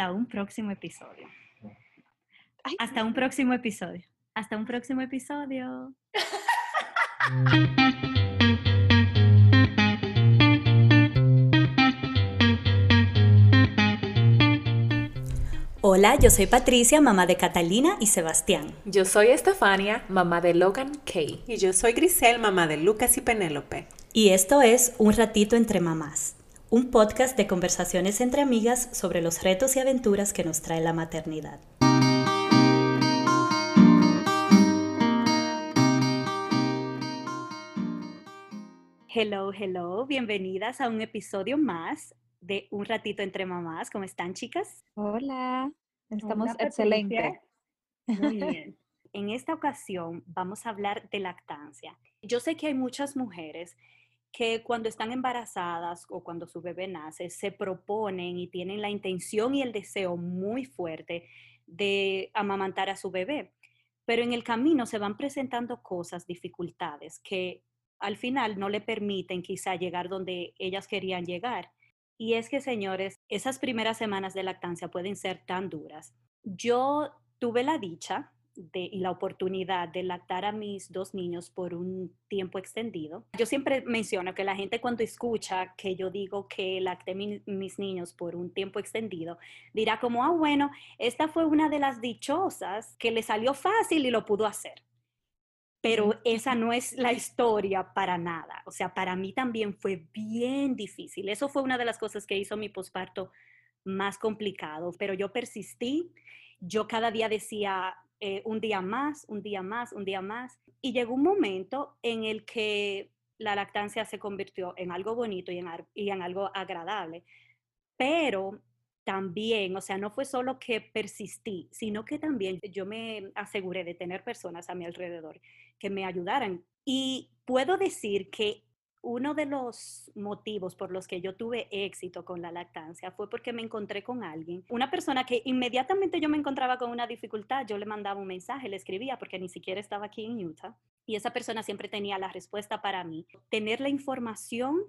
hasta un próximo episodio. Hasta un próximo episodio. Hasta un próximo episodio. Hola, yo soy Patricia, mamá de Catalina y Sebastián. Yo soy Estefania, mamá de Logan Kay. Y yo soy Grisel, mamá de Lucas y Penélope. Y esto es Un ratito entre mamás, un podcast de conversaciones entre amigas sobre los retos y aventuras que nos trae la maternidad. Hello, hello, bienvenidas a un episodio más de Un ratito entre mamás. ¿Cómo están, chicas? Hola, estamos excelentes. Muy bien. En esta ocasión vamos a hablar de lactancia. Yo sé que hay muchas mujeres que cuando están embarazadas o cuando su bebé nace se proponen y tienen la intención y el deseo muy fuerte de amamantar a su bebé, pero en el camino se van presentando cosas, dificultades que al final no le permiten quizá llegar donde ellas querían llegar. Y es que, señores, esas primeras semanas de lactancia pueden ser tan duras. Yo tuve la dicha de, y la oportunidad de lactar a mis dos niños por un tiempo extendido. Yo siempre menciono que la gente cuando escucha que yo digo que lacté mis niños por un tiempo extendido, dirá como, ah, bueno, esta fue una de las dichosas que le salió fácil y lo pudo hacer pero esa no es la historia para nada. O sea, para mí también fue bien difícil. Eso fue una de las cosas que hizo mi posparto más complicado, pero yo persistí. Yo cada día decía eh, un día más, un día más, un día más. Y llegó un momento en el que la lactancia se convirtió en algo bonito y en, y en algo agradable. Pero también, o sea, no fue solo que persistí, sino que también yo me aseguré de tener personas a mi alrededor que me ayudaran. Y puedo decir que uno de los motivos por los que yo tuve éxito con la lactancia fue porque me encontré con alguien, una persona que inmediatamente yo me encontraba con una dificultad, yo le mandaba un mensaje, le escribía porque ni siquiera estaba aquí en Utah y esa persona siempre tenía la respuesta para mí. Tener la información,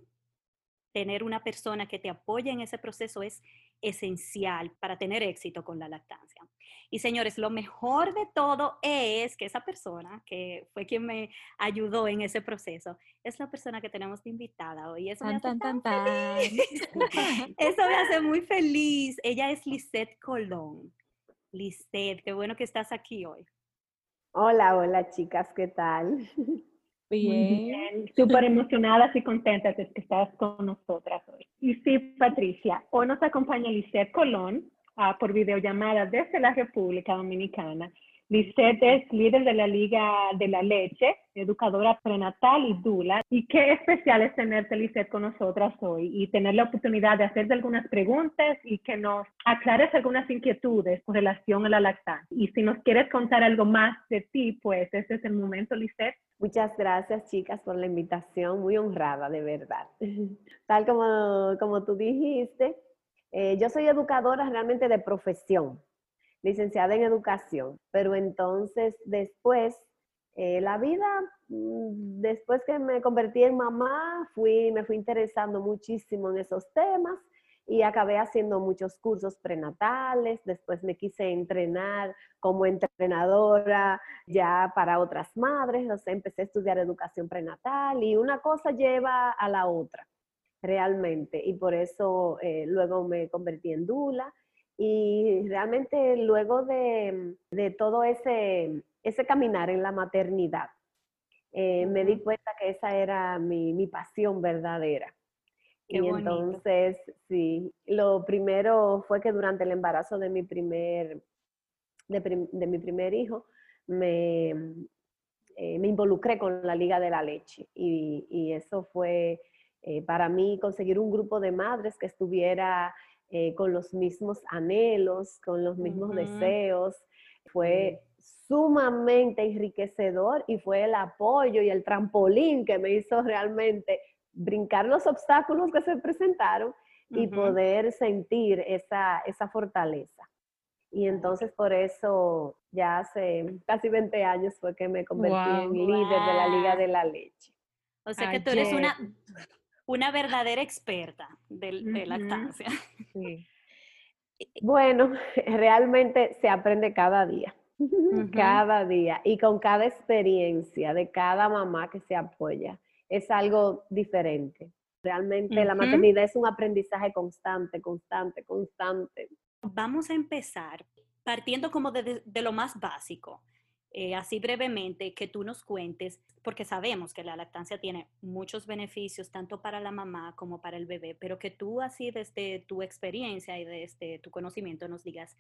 tener una persona que te apoye en ese proceso es esencial para tener éxito con la lactancia. Y señores, lo mejor de todo es que esa persona, que fue quien me ayudó en ese proceso, es la persona que tenemos de invitada hoy. Eso, me, hace Eso me hace muy feliz. Ella es Lisette Colón. Lisette, qué bueno que estás aquí hoy. Hola, hola chicas, ¿qué tal? Bien. Súper emocionadas y contentas de que estás con nosotras hoy. Y sí, Patricia, hoy nos acompaña Lisette Colón uh, por videollamada desde la República Dominicana. Lisette es líder de la Liga de la Leche, educadora prenatal y dula. Y qué especial es tenerte, Lisette, con nosotras hoy y tener la oportunidad de hacerte algunas preguntas y que nos aclares algunas inquietudes con relación a la lactancia. Y si nos quieres contar algo más de ti, pues ese es el momento, Lisette. Muchas gracias, chicas, por la invitación. Muy honrada, de verdad. Tal como, como tú dijiste, eh, yo soy educadora realmente de profesión licenciada en educación, pero entonces después, eh, la vida, mm, después que me convertí en mamá, fui, me fui interesando muchísimo en esos temas y acabé haciendo muchos cursos prenatales, después me quise entrenar como entrenadora ya para otras madres, o sea, empecé a estudiar educación prenatal y una cosa lleva a la otra realmente y por eso eh, luego me convertí en dula y realmente luego de, todo ese, ese, caminar en la maternidad, eh, me di cuenta que esa era mi, pasión verdadera. Y entonces, sí, lo primero fue que durante el embarazo de mi primer, de, mi primer hijo, me, eh, me, involucré con la Liga de la Leche. Y, eso fue eh, para mí conseguir un grupo de madres que estuviera eh, con los mismos anhelos, con los mismos deseos. Fue sumamente enriquecedor y fue el apoyo y el trampolín que me hizo realmente brincar los obstáculos que se presentaron y poder sentir esa, esa fortaleza. Y entonces por eso ya hace casi 20 años fue que me convertí en líder de la Liga de la Leche. O sea que tú eres una una verdadera experta de, lactancia. Bueno, realmente se aprende cada día, cada día y con cada experiencia de cada mamá que se apoya. Es algo diferente. Realmente la maternidad es un aprendizaje constante, constante, constante. Vamos a empezar partiendo como de, lo más básico. Eh, así brevemente, que tú nos cuentes, porque sabemos que la lactancia tiene muchos beneficios, tanto para la mamá como para el bebé, pero que tú así desde tu experiencia y desde tu conocimiento nos digas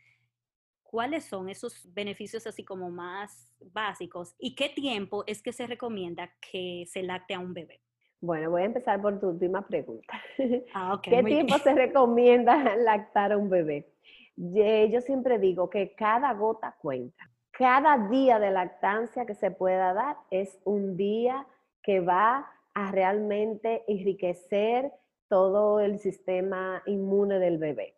cuáles son esos beneficios así como más básicos y qué tiempo es que se recomienda que se lacte a un bebé. Bueno, voy a empezar por tu última pregunta. Ah, ¿Qué tiempo se recomienda lactar a un bebé? Yo siempre digo que cada gota cuenta. Cada día de lactancia que se pueda dar es un día que va a realmente enriquecer todo el sistema inmune del bebé.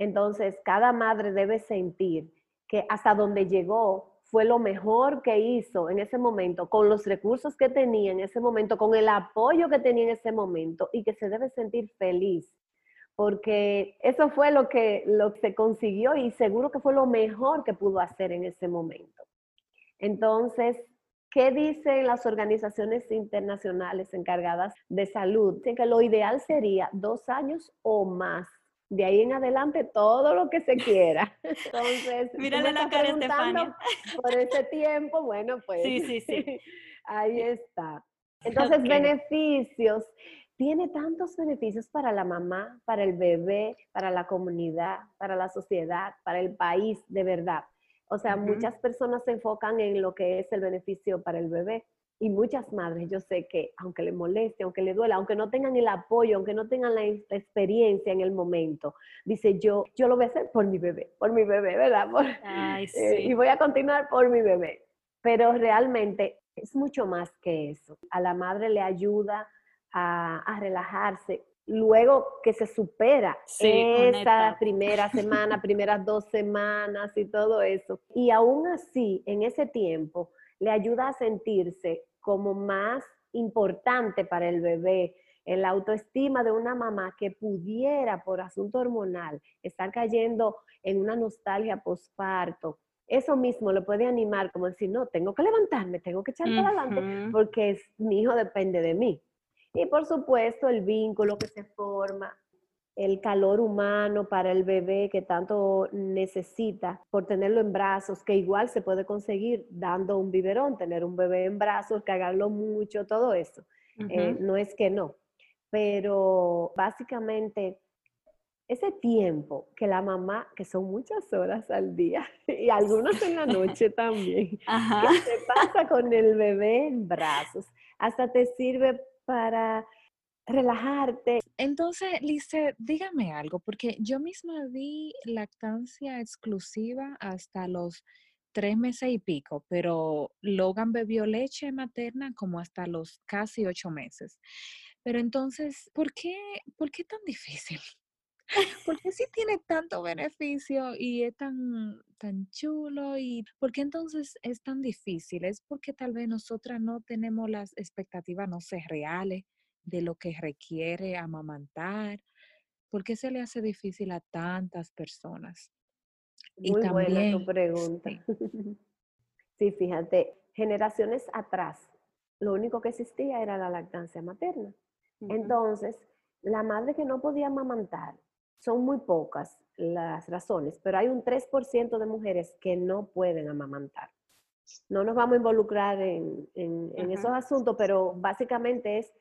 Entonces, cada madre debe sentir que hasta donde llegó fue lo mejor que hizo en ese momento, con los recursos que tenía en ese momento, con el apoyo que tenía en ese momento y que se debe sentir feliz, porque eso fue lo que, lo que se consiguió y seguro que fue lo mejor que pudo hacer en ese momento. Entonces, ¿qué dicen las organizaciones internacionales encargadas de salud? Dicen que lo ideal sería dos años o más de ahí en adelante todo lo que se quiera. Entonces, mírale la cara Estefania. Por ese tiempo, bueno, pues sí, sí, sí. ahí está. Entonces, beneficios. Tiene tantos beneficios para la mamá, para el bebé, para la comunidad, para la sociedad, para el país, de verdad. O sea, muchas personas se enfocan en lo que es el beneficio para el bebé, y muchas madres, yo sé que aunque le moleste, aunque le duela, aunque no tengan el apoyo, aunque no tengan la, experiencia en el momento, dice yo, yo lo voy a hacer por mi bebé, por mi bebé, ¿verdad? Ay, eh, sí. y voy a continuar por mi bebé. Pero realmente es mucho más que eso. A la madre le ayuda a, a relajarse. Luego que se supera esa primera semana, primeras dos semanas y todo eso. Y aún así, en ese tiempo, le ayuda a sentirse como más importante para el bebé, en la autoestima de una mamá que pudiera por asunto hormonal estar cayendo en una nostalgia posparto. Eso mismo le puede animar como decir, no, tengo que levantarme, tengo que echar para adelante porque mi hijo depende de mí. Y por supuesto el vínculo que se forma el calor humano para el bebé que tanto necesita por tenerlo en brazos, que igual se puede conseguir dando un biberón, tener un bebé en brazos, cagarlo mucho, todo eso. Eh, no es que no, pero básicamente ese tiempo que la mamá, que son muchas horas al día y algunas en la noche también, que se pasa con el bebé en brazos, hasta te sirve para relajarte. Entonces, Lice, dígame algo, porque yo misma di lactancia exclusiva hasta los tres meses y pico, pero Logan bebió leche materna como hasta los casi ocho meses. Pero entonces, ¿por qué, por qué tan difícil? ¿Por qué si tiene tanto beneficio y es tan, tan chulo? ¿Y por qué entonces es tan difícil? ¿Es porque tal vez nosotras no tenemos las expectativas, no sé, reales de lo que requiere amamantar? ¿Por qué se le hace difícil a tantas personas? Muy buena tu pregunta. Sí. fíjate, generaciones atrás, lo único que existía era la lactancia materna. Entonces, la madre que no podía amamantar, son muy pocas las razones, pero hay un 3% de mujeres que no pueden amamantar. No nos vamos a involucrar en, esos asuntos, pero básicamente es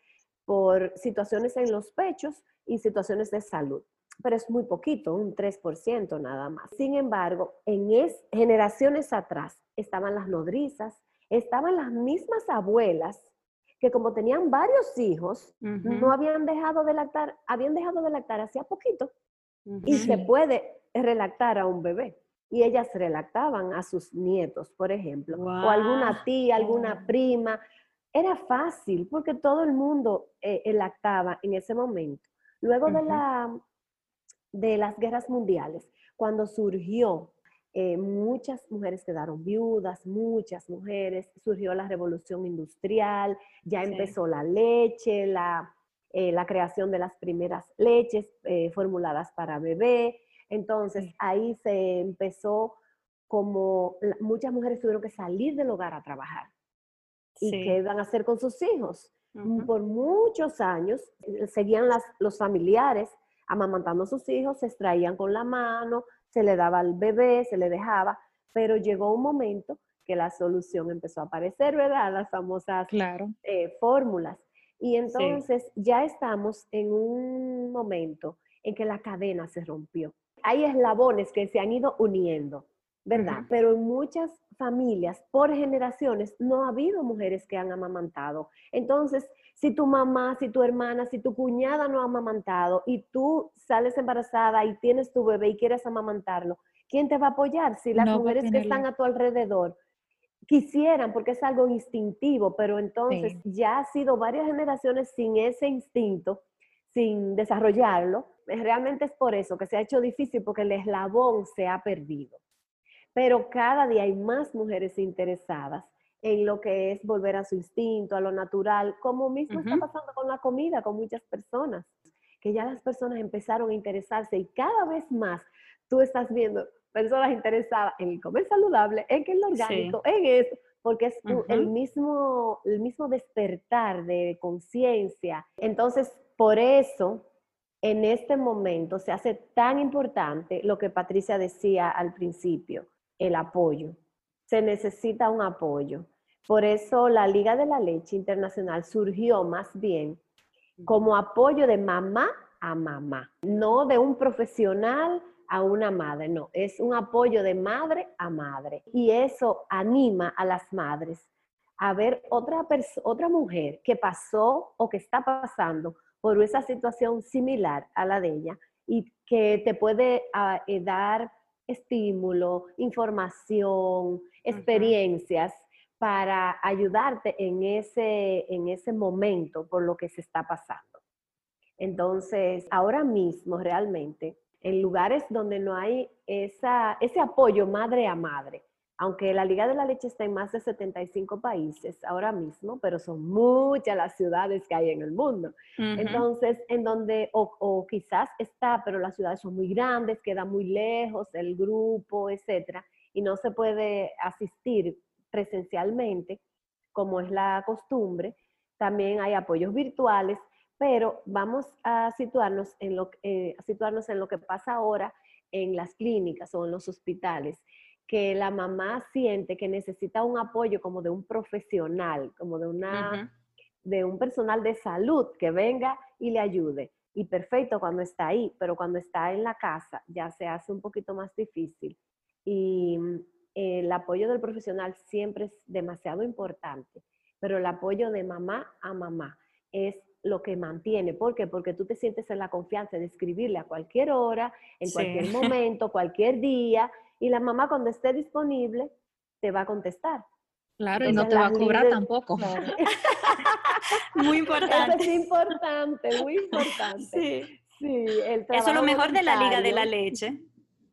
por situaciones en los pechos y situaciones de salud. Pero es muy poquito, un 3% nada más. Sin embargo, en generaciones atrás estaban las nodrizas, estaban las mismas abuelas que como tenían varios hijos, no habían dejado de lactar, habían dejado de lactar hacía poquito y se puede relactar a un bebé. Y ellas relactaban a sus nietos, por ejemplo, o alguna tía, alguna prima, era fácil porque todo el mundo eh, lactaba en ese momento. Luego de, la, de las guerras mundiales, cuando surgió, eh, muchas mujeres quedaron viudas, muchas mujeres, surgió la revolución industrial, ya empezó la leche, la, eh, la, creación de las primeras leches formuladas para bebé, Entonces ahí se empezó como muchas mujeres tuvieron que salir del hogar a trabajar. ¿Y qué iban a hacer con sus hijos? Por muchos años eh, seguían las, los familiares amamantando a sus hijos, se extraían con la mano, se le daba al bebé, se le dejaba, pero llegó un momento que la solución empezó a aparecer, ¿verdad? Las famosas claro. Eh, fórmulas. Y entonces ya estamos en un momento en que la cadena se rompió. Hay eslabones que se han ido uniendo, ¿verdad? Pero en muchas familias, por generaciones, no ha habido mujeres que han amamantado. Entonces, si tu mamá, si tu hermana, si tu cuñada no ha amamantado y tú sales embarazada y tienes tu bebé y quieres amamantarlo, ¿quién te va a apoyar? Si las mujeres que están a tu alrededor quisieran, porque es algo instintivo, pero entonces ya ha sido varias generaciones sin ese instinto, sin desarrollarlo. Realmente es por eso que se ha hecho difícil, porque el eslabón se ha perdido. Pero cada día hay más mujeres interesadas en lo que es volver a su instinto, a lo natural, como mismo está pasando con la comida, con muchas personas, que ya las personas empezaron a interesarse y cada vez más tú estás viendo personas interesadas en el comer saludable, en el orgánico, en eso, porque es el, mismo, el mismo despertar de conciencia. Entonces, por eso, en este momento se hace tan importante lo que Patricia decía al principio, el apoyo. Se necesita un apoyo. Por eso la Liga de la Leche Internacional surgió más bien como apoyo de mamá a mamá, no de un profesional a una madre, no, es un apoyo de madre a madre. Y eso anima a las madres a ver otra, otra mujer que pasó o que está pasando por esa situación similar a la de ella y que te puede ah, eh, dar estímulo, información, experiencias para ayudarte en ese, en ese momento por lo que se está pasando. Entonces, ahora mismo realmente en lugares donde no hay esa, ese apoyo madre a madre. Aunque la Liga de la Leche está en más de 75 países ahora mismo, pero son muchas las ciudades que hay en el mundo. Entonces, en donde, o, o, quizás está, pero las ciudades son muy grandes, queda muy lejos el grupo, etcétera, y no se puede asistir presencialmente, como es la costumbre. También hay apoyos virtuales pero vamos a situarnos en lo, eh, situarnos en lo que pasa ahora en las clínicas o en los hospitales, que la mamá siente que necesita un apoyo como de un profesional, como de, una, de un personal de salud que venga y le ayude. Y perfecto cuando está ahí, pero cuando está en la casa ya se hace un poquito más difícil. Y eh, el apoyo del profesional siempre es demasiado importante, pero el apoyo de mamá a mamá es lo que mantiene. ¿Por qué? Porque tú te sientes en la confianza de escribirle a cualquier hora, en cualquier momento, cualquier día, y la mamá cuando esté disponible te va a contestar. Claro, y no te va a cobrar tampoco. muy importante. Eso es importante, muy importante. Sí. sí Eso es lo mejor de la Liga de la Leche.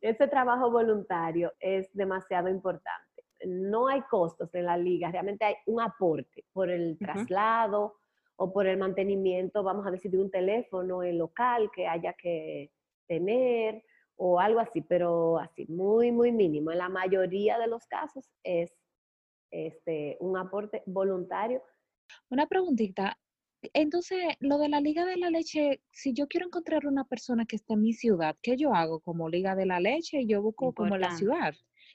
Ese trabajo voluntario es demasiado importante. No hay costos en la liga, realmente hay un aporte por el traslado, o por el mantenimiento, vamos a decir, de un teléfono en local que haya que tener o algo así, pero así, muy, muy mínimo. En la mayoría de los casos es este, un aporte voluntario. Una preguntita. Entonces, lo de la Liga de la Leche, si yo quiero encontrar una persona que esté en mi ciudad, ¿qué yo hago? Como Liga de la Leche, yo busco como la ciudad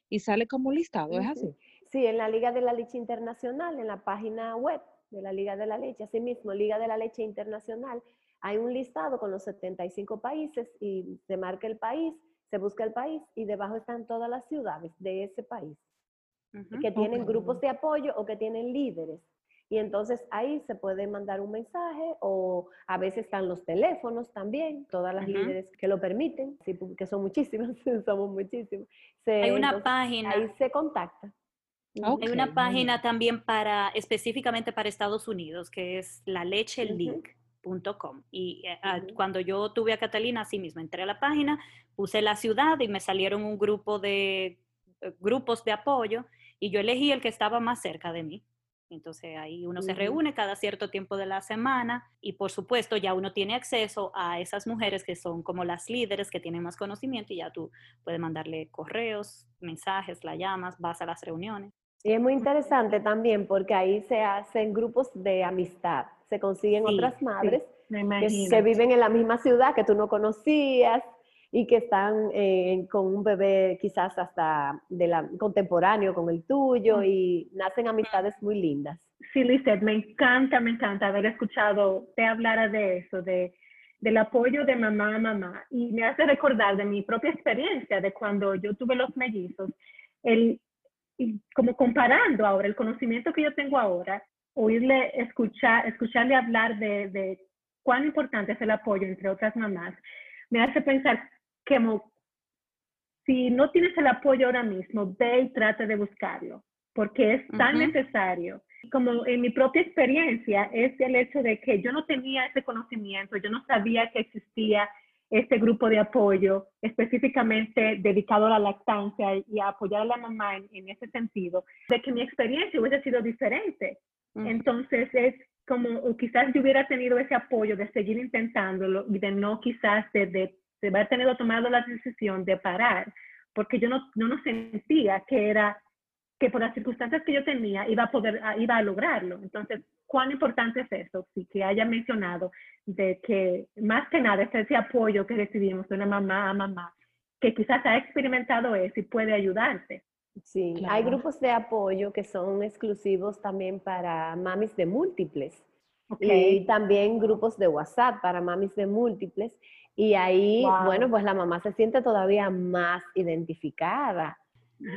y sale como listado, ¿es así? Sí, en la Liga de la Leche Internacional, en la página web, de la Liga de la Leche. Asimismo, Liga de la Leche Internacional, hay un listado con los 75 países y se marca el país, se busca el país y debajo están todas las ciudades de ese país que tienen grupos de apoyo o que tienen líderes. Y entonces ahí se puede mandar un mensaje o a veces están los teléfonos también, todas las líderes que lo permiten, que son muchísimas, somos muchísimos. Hay una página. Ahí se contacta. Hay una página también para, específicamente para Estados Unidos, que es la lalechelink.com. Y eh, ah, cuando yo tuve a Catalina, así mismo, entré a la página, puse la ciudad y me salieron un grupo de eh, grupos de apoyo y yo elegí el que estaba más cerca de mí. Entonces ahí uno se reúne cada cierto tiempo de la semana y por supuesto ya uno tiene acceso a esas mujeres que son como las líderes que tienen más conocimiento y ya tú puedes mandarle correos, mensajes, la llamas, vas a las reuniones. Y es muy interesante también porque ahí se hacen grupos de amistad, se consiguen otras madres que, viven en la misma ciudad que tú no conocías y que están eh, con un bebé quizás hasta de la, contemporáneo con el tuyo y nacen amistades muy lindas. Sí, Lizeth, me encanta, me encanta haber escuchado te hablar de eso, de, del apoyo de mamá a mamá. Y me hace recordar de mi propia experiencia, de cuando yo tuve los mellizos, el, como comparando ahora el conocimiento que yo tengo ahora, oírle, escuchar, escucharle hablar de, de cuán importante es el apoyo entre otras mamás, me hace pensar que si no tienes el apoyo ahora mismo, ve y trata de buscarlo, porque es tan necesario. Como en mi propia experiencia es el hecho de que yo no tenía ese conocimiento, yo no sabía que existía este grupo de apoyo específicamente dedicado a la lactancia y a apoyar a la mamá en, ese sentido, de que mi experiencia hubiese sido diferente. Entonces es como quizás yo hubiera tenido ese apoyo de seguir intentándolo y de no quizás de, de, haber tenido tomado la decisión de parar, porque yo no, no, no sentía que era que por las circunstancias que yo tenía iba a poder, ah, iba a lograrlo. Entonces, ¿cuán importante es eso? Sí, que haya mencionado de que más que nada es ese apoyo que recibimos de una mamá a mamá, que quizás ha experimentado eso y puede ayudarte. Sí, hay grupos de apoyo que son exclusivos también para mamis de múltiples. Y también grupos de WhatsApp para mamis de múltiples. Y ahí, bueno, pues la mamá se siente todavía más identificada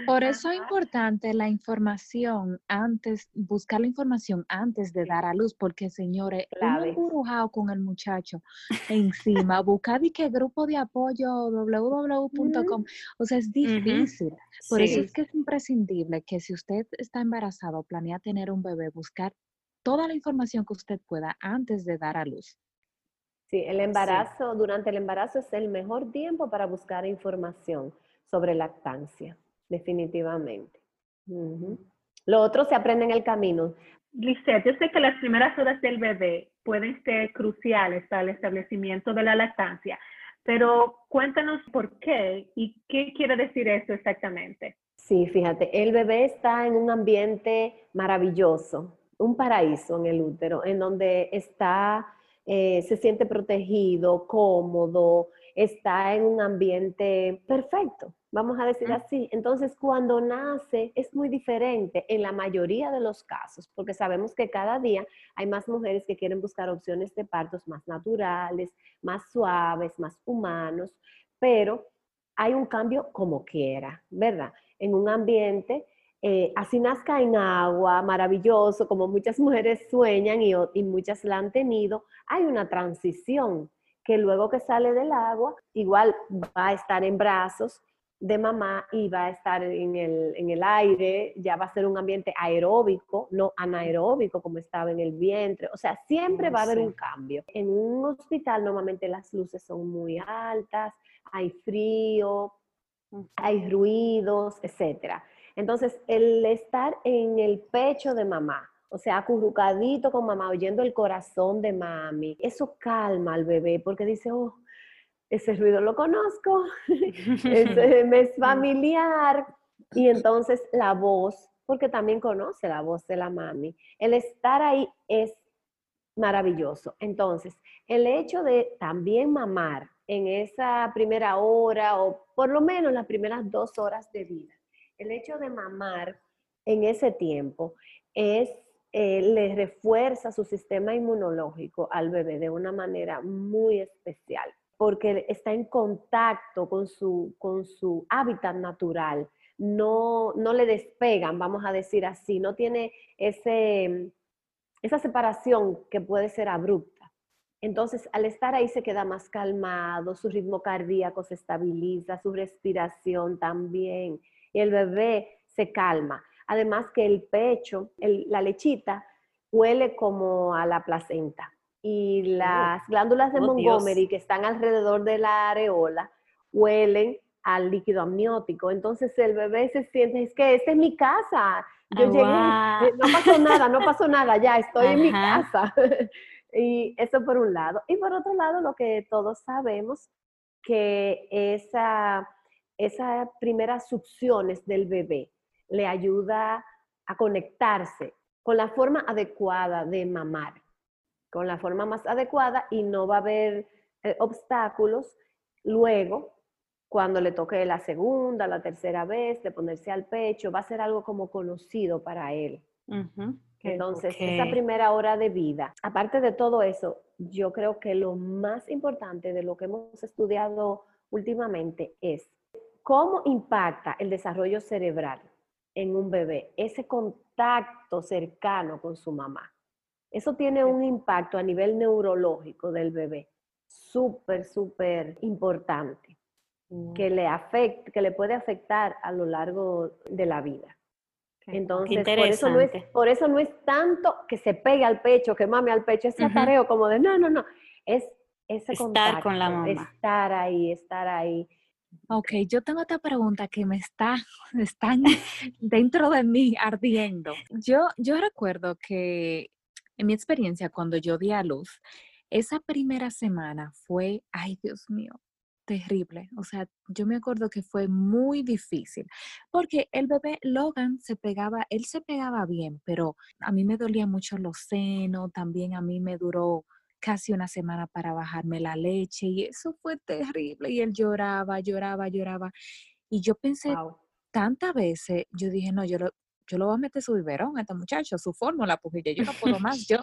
por eso es importante la información antes, buscar la información antes de dar a luz, porque señores, un embrujado con el muchacho encima, buscar y qué grupo de apoyo www.com, o sea, es difícil. Por eso es que es imprescindible que si usted está embarazado o planea tener un bebé, buscar toda la información que usted pueda antes de dar a luz. Sí, el embarazo, durante el embarazo es el mejor tiempo para buscar información sobre lactancia definitivamente. Lo otro se aprende en el camino. Lisette, yo sé que las primeras horas del bebé pueden ser cruciales para el establecimiento de la lactancia, pero cuéntanos por qué y qué quiere decir eso exactamente. Sí, fíjate, el bebé está en un ambiente maravilloso, un paraíso en el útero, en donde está, eh, se siente protegido, cómodo, está en un ambiente perfecto vamos a decir así. Entonces, cuando nace es muy diferente en la mayoría de los casos, porque sabemos que cada día hay más mujeres que quieren buscar opciones de partos más naturales, más suaves, más humanos, pero hay un cambio como quiera, ¿verdad? En un ambiente, eh, así nazca en agua, maravilloso, como muchas mujeres sueñan y, y muchas la han tenido, hay una transición que luego que sale del agua, igual va a estar en brazos, de mamá y va a estar en el, aire, ya va a ser un ambiente aeróbico, no anaeróbico como estaba en el vientre. O sea, siempre va a haber un cambio. En un hospital normalmente las luces son muy altas, hay frío, hay ruidos, etc. Entonces, el estar en el pecho de mamá, o sea, acurrucadito con mamá, oyendo el corazón de mami, eso calma al bebé porque dice, oh, ese ruido lo conozco, ese me es familiar. Y entonces la voz, porque también conoce la voz de la mami, el estar ahí es maravilloso. Entonces, el hecho de también mamar en esa primera hora o por lo menos las primeras dos horas de vida, el hecho de mamar en ese tiempo es, eh, le refuerza su sistema inmunológico al bebé de una manera muy especial porque está en contacto con su, con su hábitat natural, no, no le despegan, vamos a decir así, no tiene ese, esa separación que puede ser abrupta. Entonces, al estar ahí se queda más calmado, su ritmo cardíaco se estabiliza, su respiración también, y el bebé se calma. Además que el pecho, la lechita, huele como a la placenta y las glándulas de oh, Montgomery que están alrededor de la areola huelen al líquido amniótico. Entonces el bebé se siente, es que esta es mi casa. Yo Ah, llegué, no pasó nada, no pasó nada, ya estoy en mi casa. y eso por un lado. Y por otro lado, lo que todos sabemos, que esa, esas primeras succiones del bebé le ayuda a conectarse con la forma adecuada de mamar, con la forma más adecuada y no va a haber eh, obstáculos luego cuando le toque la segunda, la tercera vez, de ponerse al pecho, va a ser algo como conocido para él. Entonces, esa primera hora de vida, aparte de todo eso, yo creo que lo más importante de lo que hemos estudiado últimamente es cómo impacta el desarrollo cerebral en un bebé, ese contacto cercano con su mamá. Eso tiene un impacto a nivel neurológico del bebé súper, súper importante, que le, afecta, que le puede afectar a lo largo de la vida. Entonces, por eso, no es, por eso no es tanto que se pegue al pecho, que mame al pecho, ese Ujú. atareo como de, no, no, no, es ese Estar contacto, con la mamá. estar ahí, estar ahí. Ok, yo tengo otra pregunta que me está, están dentro de mí ardiendo. Yo, yo recuerdo que en mi experiencia cuando yo di a luz, esa primera semana fue, ay Dios mío, terrible. O sea, yo me acuerdo que fue muy difícil porque el bebé Logan se pegaba, él se pegaba bien, pero a mí me dolía mucho los senos, también a mí me duró casi una semana para bajarme la leche y eso fue terrible y él lloraba, lloraba, lloraba. Y yo pensé Wow. tantas veces, yo dije, no, yo lo, yo lo voy a meter su biberón a este muchacho, su fórmula, porque yo no puedo más. Yo,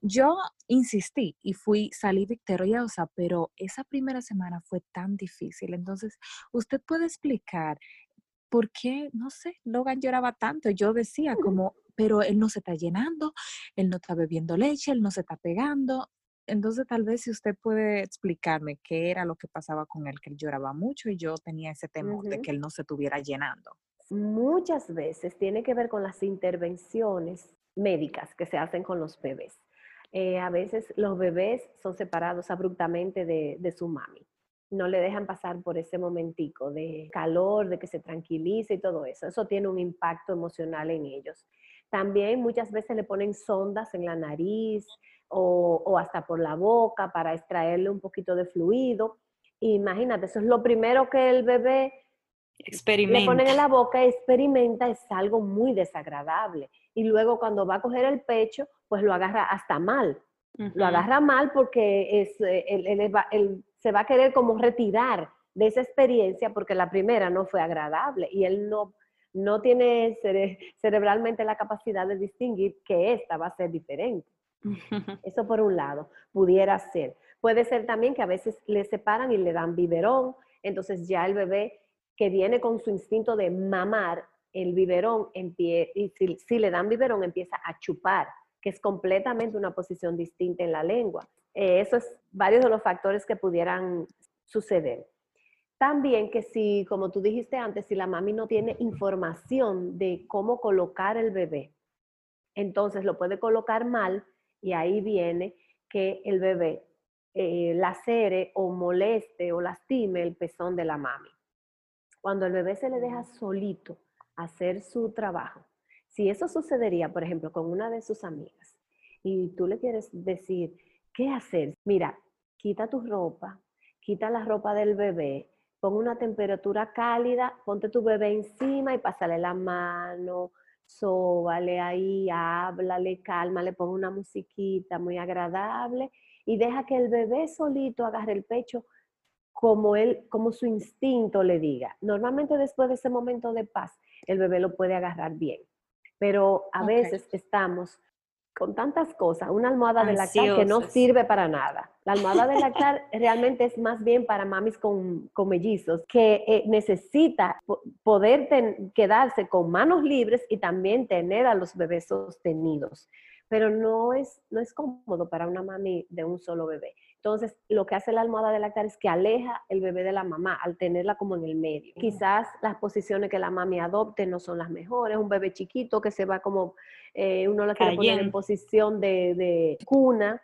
yo insistí y fui, salí victoriosa, pero esa primera semana fue tan difícil. Entonces, ¿usted puede explicar por qué, no sé, Logan lloraba tanto? Yo decía como, pero él no se está llenando, él no está bebiendo leche, él no se está pegando. Entonces, tal vez si usted puede explicarme qué era lo que pasaba con él, que él lloraba mucho y yo tenía ese temor de que él no se estuviera llenando. Muchas veces tiene que ver con las intervenciones médicas que se hacen con los bebés. Eh, a veces los bebés son separados abruptamente de, de su mami. No le dejan pasar por ese momentico de calor, de que se tranquilice y todo eso. Eso tiene un impacto emocional en ellos. También muchas veces le ponen sondas en la nariz o, o hasta por la boca para extraerle un poquito de fluido. Imagínate, eso es lo primero que el bebé le Experimenta. ponen en la boca, experimenta, es algo muy desagradable. Y luego cuando va a coger el pecho, pues lo agarra hasta mal. Lo agarra mal porque es, eh, él, él va- él se va a querer como retirar de esa experiencia porque la primera no fue agradable y él no, no tiene cere- cerebralmente la capacidad de distinguir que esta va a ser diferente. Eso por un lado, pudiera ser. Puede ser también que a veces le separan y le dan biberón, entonces ya el bebé que viene con su instinto de mamar, el biberón empie- y si, le dan biberón empieza a chupar, que es completamente una posición distinta en la lengua. Eh, eso es varios de los factores que pudieran suceder. También que si, como tú dijiste antes, si la mami no tiene información de cómo colocar el bebé, entonces lo puede colocar mal y ahí viene que el bebé eh, lacere o moleste o lastime el pezón de la mami. Cuando el bebé se le deja solito hacer su trabajo, si eso sucedería, por ejemplo, con una de sus amigas, y tú le quieres decir, ¿qué hacer? Mira, quita tu ropa, quita la ropa del bebé, pon una temperatura cálida, ponte tu bebé encima y pásale la mano, sóbale ahí, háblale, cálmale, pon una musiquita muy agradable y deja que el bebé solito agarre el pecho como él, como su instinto le diga. Normalmente después de ese momento de paz, el bebé lo puede agarrar bien. Pero a veces estamos con tantas cosas, una almohada de lactar que no sirve para nada. La almohada de lactar realmente es más bien para mamis con, con mellizos, que eh, necesita po- poder ten- quedarse con manos libres y también tener a los bebés sostenidos. Pero no es, no es cómodo para una mami de un solo bebé. Entonces, lo que hace la almohada de lactar es que aleja el bebé de la mamá al tenerla como en el medio. Quizás las posiciones que la mami adopte no son las mejores. Un bebé chiquito que se va como, eh, uno lo quiere poner en posición de, de cuna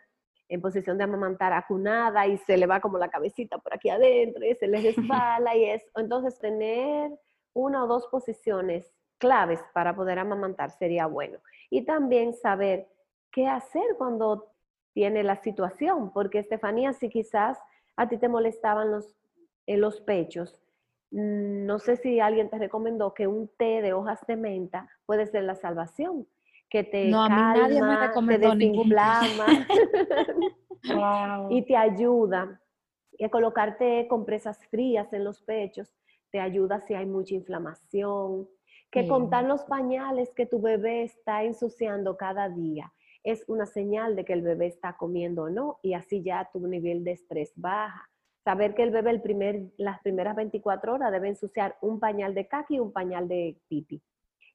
en posición de amamantar acunada y se le va como la cabecita por aquí adentro y se le resbala y eso. Entonces, tener una o dos posiciones claves para poder amamantar sería bueno. Y también saber qué hacer cuando tiene la situación, porque Estefanía, si quizás a ti te molestaban los, en los pechos, mm, no sé si alguien te recomendó que un té de hojas de menta puede ser la salvación, que te No, a mí nadie me calma, te Wow. y te ayuda. Y a colocarte compresas frías en los pechos te ayuda si hay mucha inflamación. Que contar los pañales que tu bebé está ensuciando cada día es una señal de que el bebé está comiendo o no y así ya tu nivel de estrés baja. Saber que el bebé el primer, las primeras 24 horas debe ensuciar un pañal de caca y un pañal de pipi.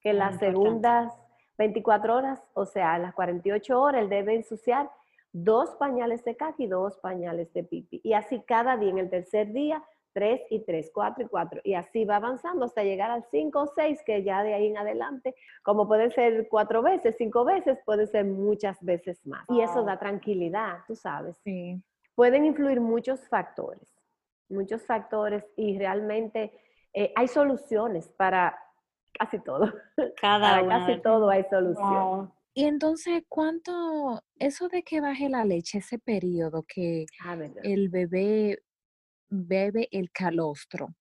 Que Ah, las importante. segundas 24 horas, o sea, las 48 horas, él debe ensuciar dos pañales de caca y dos pañales de pipi. Y así cada día, en el tercer día, tres y tres, cuatro y cuatro. Y así va avanzando hasta llegar al cinco o seis, que ya de ahí en adelante, como puede ser cuatro veces, cinco veces, puede ser muchas veces más. Y eso da tranquilidad, tú sabes. Sí. Pueden influir muchos factores, muchos factores y realmente eh, hay soluciones para casi todo. Cada Para una. casi todo hay solución. Wow. Y entonces, ¿cuánto, eso de que baje la leche, ese periodo que Ah, el bebé bebe el calostro?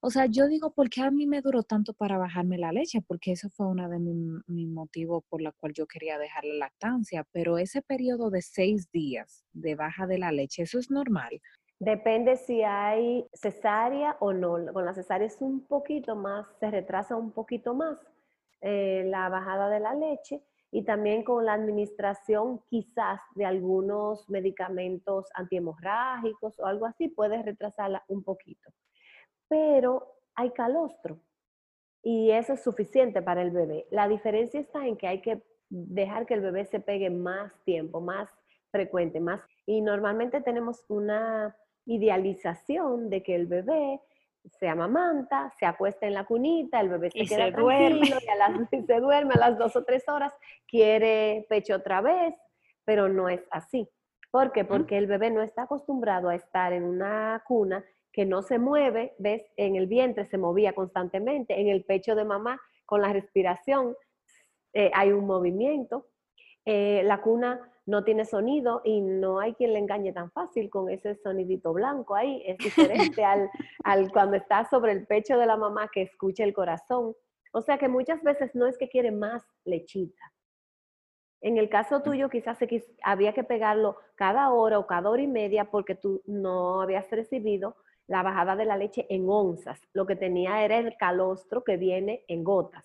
O sea, yo digo, ¿por qué a mí me duró tanto para bajarme la leche? Porque eso fue uno de mis mis motivos por la cual yo quería dejar la lactancia. Pero ese periodo de seis días de baja de la leche, ¿eso es normal? Depende si hay cesárea o no. Con la cesárea es un poquito más, se retrasa un poquito más eh, la bajada de la leche y también con la administración quizás de algunos medicamentos antihemorrágicos o algo así puede retrasarla un poquito. Pero hay calostro y eso es suficiente para el bebé. La diferencia está en que hay que dejar que el bebé se pegue más tiempo, más frecuente, más y normalmente tenemos una idealización de que el bebé se amamanta, se acuesta en la cunita, el bebé se Y queda se duerme. tranquilo y, a las, y se duerme a las dos o tres horas, quiere pecho otra vez, pero no es así. ¿Por qué? Porque el bebé no está acostumbrado a estar en una cuna que no se mueve, ves, en el vientre se movía constantemente, en el pecho de mamá con la respiración eh, hay un movimiento, eh, la cuna no tiene sonido y no hay quien le engañe tan fácil con ese sonidito blanco ahí, es diferente al, al cuando está sobre el pecho de la mamá que escucha el corazón. O sea que muchas veces no es que quiere más lechita. En el caso tuyo quizás se quis- había que pegarlo cada hora o cada hora y media porque tú no habías recibido la bajada de la leche en onzas. Lo que tenía era el calostro que viene en gotas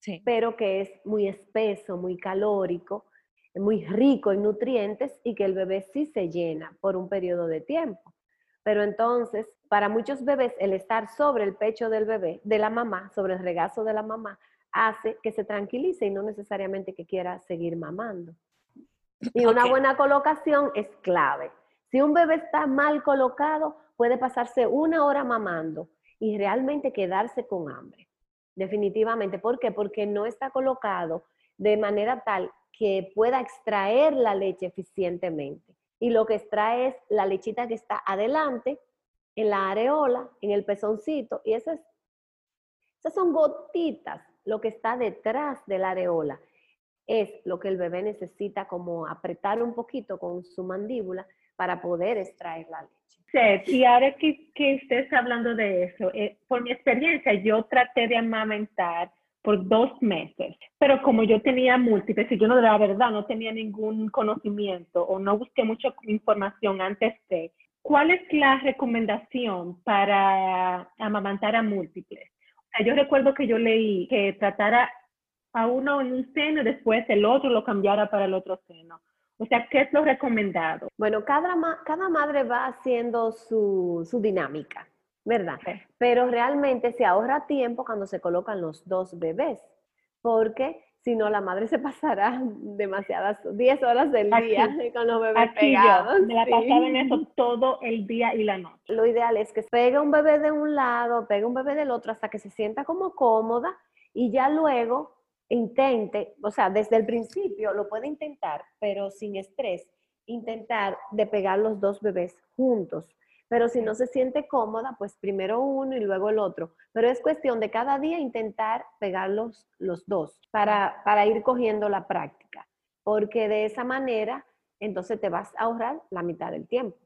Sí. pero que es muy espeso, muy calórico, muy rico en nutrientes y que el bebé sí se llena por un periodo de tiempo. Pero entonces, para muchos bebés, el estar sobre el pecho del bebé, de la mamá, sobre el regazo de la mamá, hace que se tranquilice y no necesariamente que quiera seguir mamando. Y una buena colocación es clave. Si un bebé está mal colocado, puede pasarse una hora mamando y realmente quedarse con hambre. Definitivamente. ¿Por qué? Porque no está colocado de manera tal que pueda extraer la leche eficientemente. Y lo que extrae es la lechita que está adelante, en la areola, en el pezoncito, y eso es, esas son gotitas. Lo que está detrás de la areola es lo que el bebé necesita como apretar un poquito con su mandíbula para poder extraer la leche. Seth, y ahora que, que usted hablando de eso, eh, por mi experiencia, yo traté de amamentar por dos meses, pero como yo tenía múltiples y yo no, la verdad, no tenía ningún conocimiento o no busqué mucha información antes de, ¿cuál es la recomendación para amamantar a múltiples? O sea, yo recuerdo que yo leí que tratara a uno en un seno y después el otro lo cambiara para el otro seno. O sea, ¿qué es lo recomendado? Bueno, cada, ma- cada madre va haciendo su, su dinámica, ¿verdad? Pero realmente se ahorra tiempo cuando se colocan los dos bebés, porque si no la madre se pasará demasiadas, 10 horas del Aquí. día con los bebés Aquí pegados. yo me la sí. pasaba en eso todo el día y la noche. Lo ideal es que pegue un bebé de un lado, pegue un bebé del otro hasta que se sienta como cómoda y ya luego intente, o sea, desde el principio lo puede intentar, pero sin estrés, intentar de pegar los dos bebés juntos. Pero si no se siente cómoda, pues primero uno y luego el otro. Pero es cuestión de cada día intentar pegarlos los dos para, para ir cogiendo la práctica. Porque de esa manera, entonces te vas a ahorrar la mitad del tiempo.